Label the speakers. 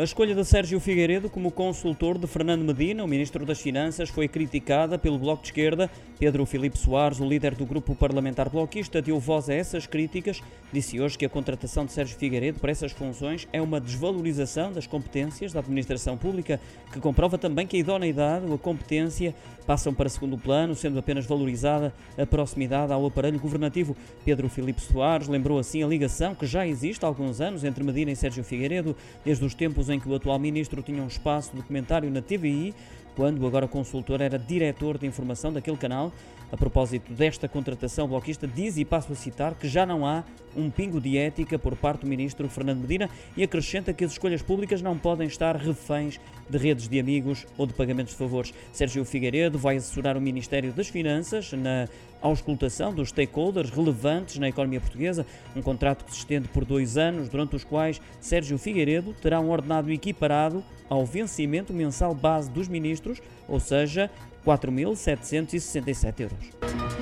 Speaker 1: A escolha de Sérgio Figueiredo como consultor de Fernando Medina, o ministro das Finanças, foi criticada pelo Bloco de Esquerda. Pedro Filipe Soares, o líder do grupo parlamentar bloquista, deu voz a essas críticas. Disse hoje que a contratação de Sérgio Figueiredo para essas funções é uma desvalorização das competências da administração pública, que comprova também que a idoneidade ou a competência passam para segundo plano, sendo apenas valorizada a proximidade ao aparelho governativo. Pedro Filipe Soares lembrou assim a ligação que já existe há alguns anos entre Medina e Sérgio Figueiredo, desde os tempos em que o atual ministro tinha um espaço documentário na TVI, quando agora consultor era diretor de informação daquele canal. A propósito desta contratação, o bloquista diz, e passo a citar, que já não há um pingo de ética por parte do ministro Fernando Medina e acrescenta que as escolhas públicas não podem estar reféns de redes de amigos ou de pagamentos de favores. Sérgio Figueiredo vai assessorar o Ministério das Finanças na auscultação dos stakeholders relevantes na economia portuguesa, um contrato que se estende por dois anos, durante os quais Sérgio Figueiredo terá um ordenado equiparado ao vencimento mensal base dos ministros, ou seja, 4.767 euros.